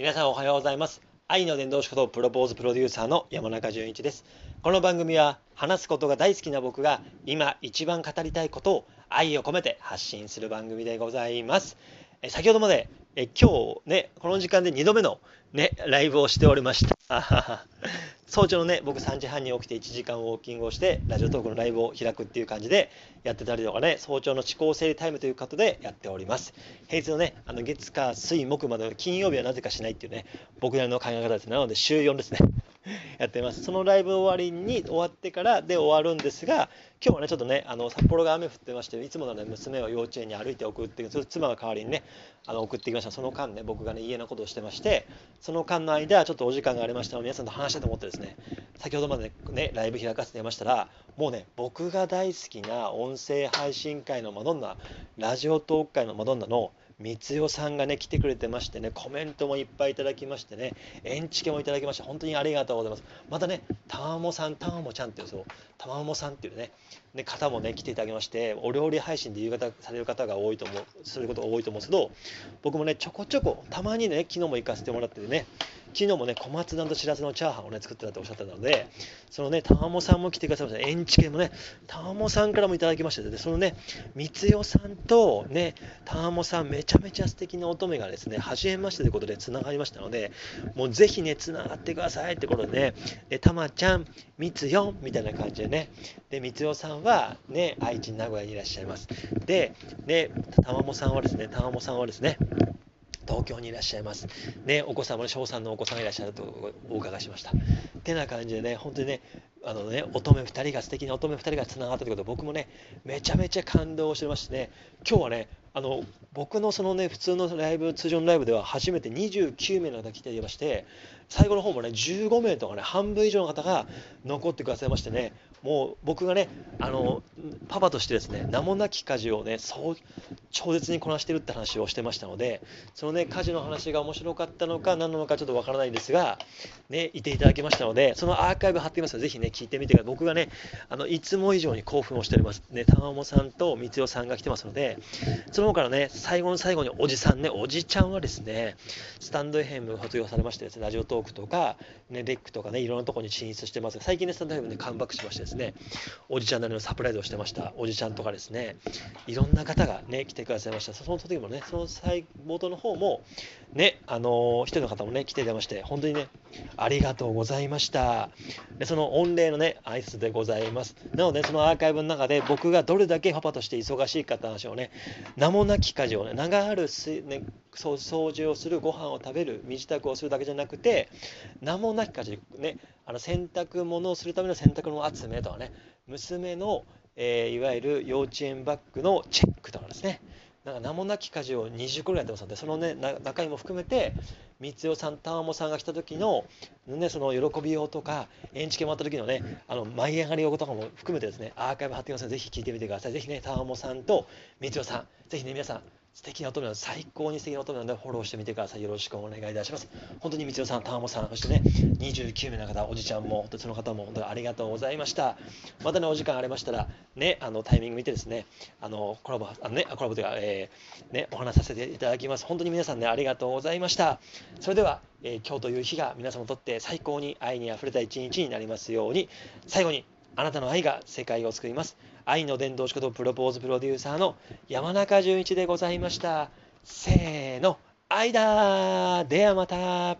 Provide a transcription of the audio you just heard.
皆さんおはようございます。愛の伝道師ことプロポーズプロデューサーの山中淳一です。この番組は話すことが大好きな僕が今一番語りたいことを愛を込めて発信する番組でございます。え先ほどまでえ今日ねこの時間で2度目のねライブをしておりました。早朝のね僕3時半に起きて1時間ウォーキングをしてラジオトークのライブを開くっていう感じでやってたりとかね早朝の思考整理タイムということでやっております。平日のねあの月火水木までの金曜日はなぜかしないっていうね僕なりの考え方です。なので週4ですね。やってます。そのライブ終わりに終わってからで終わるんですが今日はねちょっとねあの札幌が雨降ってましていつものね娘を幼稚園に歩いて送ってそ妻が代わりにねあの送ってきました。その間ね僕がね家のことをしてましてその間の間ちょっとお時間がありましたので皆さんと話したいと思ってですね先ほどまでねライブ開かせていましたらもうね僕が大好きな音声配信界のマドンナラジオトーク界のマドンナの三代さんがね来てくれてましてねコメントもいっぱいいただきましてねエンチケもいただきまして本当にありがとうございます。またねたまもさんたまもちゃんっていうそうたまもさんっていうねね方もね来ていただきましてお料理配信で夕方される方が多いと思うすること多いと思うんですけど僕もねちょこちょこたまにね昨日も行かせてもらってね昨日もね、小松菜としらすのチャーハンをね、作ってたっておっしゃってたので、そのね、たまもさんも来てくださいました。エンチ系もね、たまもさんからもいただきましてで、そのね、三代さんとね、たまもさん、めちゃめちゃ素敵な乙女がですね、初めましてということでつながりましたので、もうぜひね、つながってくださいってことでね、で、たまちゃん、三代みたいな感じでね、で、三代さんはね、愛知、名古屋にいらっしゃいます。で、ね、たまもさんはですね、たまもさんはですね、東京にいらっしゃいます。ね、お子様の翔さんのお子さんがいらっしゃるとお伺いしました。ってな感じでね、本当にね、あのね、乙女2人が素敵な乙女2人がつながったということで、僕もね、めちゃめちゃ感動してましてね、今日はね、あの僕のそのね、普通のライブ、通常のライブでは初めて29名の方来ていまして、最後の方もね、15名とかね、半分以上の方が残ってくださいましてね、もう僕がね、あのパパとしてですね、名もなき家事をね、そう超絶にこなしてるって話をしてましたので、そのね、家事の話が面白かったのか、何なのかちょっとわからないんですが、ね、いていただきましたので、そのアーカイブ貼っていますので、ぜひね、聞いてみてください。僕がね、あのいつも以上に興奮をしております。ね、玉もさんと三代さんが来てますので、その他のね、最後の最後におじさんね、おじちゃんはですね、スタンド FM を卒業されましてですね、ラジオトークとか、ね、レックとかね、いろんなところに進出してます最近ね、スタンド FM でカムバックしましてですね、おじちゃんなりのサプライズをしてました、おじちゃんとかですね、いろんな方がね、来てくださいました。その時もね、その最冒頭の方も、ね、あのー、一人の方もね、来ていただまして、本当にね、ありがとうございました。でその御礼のね、挨拶でございます。なので、そのアーカイブの中で、僕がどれだけパパとして忙しいかって話をね、生名もなき家事をね、名があるす、ね、掃除をする、ご飯を食べる、身支度をするだけじゃなくて、名もなき家事、ね、あの洗濯物をするための洗濯物集めとかね、娘の、えー、いわゆる幼稚園バッグのチェックとかですね、なんか名もなき家事を20個ぐらいやってますので、そのね、中身も含めて、光代さん、玉もさんが来た時の、ね、その喜びようとか、エンチケもらった時のね、あの舞い上がりようとかも含めてですね、アーカイブ貼ってますので、ぜひ聞いてみてください。ぜひね、玉もさんと三代さん、ぜひね、皆さん、素敵な乙女なので、最高に素敵な乙女なので、フォローしてみてください。よろしくお願いいたします。本当に三代さん、たもさん、そしてね、29名の方、おじちゃんも、その方も本当にありがとうございました。またね、お時間ありましたら、ね、あのタイミング見てですね、あのコラボ、あのね、コラボというか、えー、ね、お話させていただきます。本当に皆さんね、ありがとうございました。それでは、えー、今日という日が皆様にとって最高に愛にあふれた一日になりますように、最後に、あなたの愛が世界を救います。愛の伝道師ことプロポーズプロデューサーの山中淳一でございました。せーの、愛だーではまた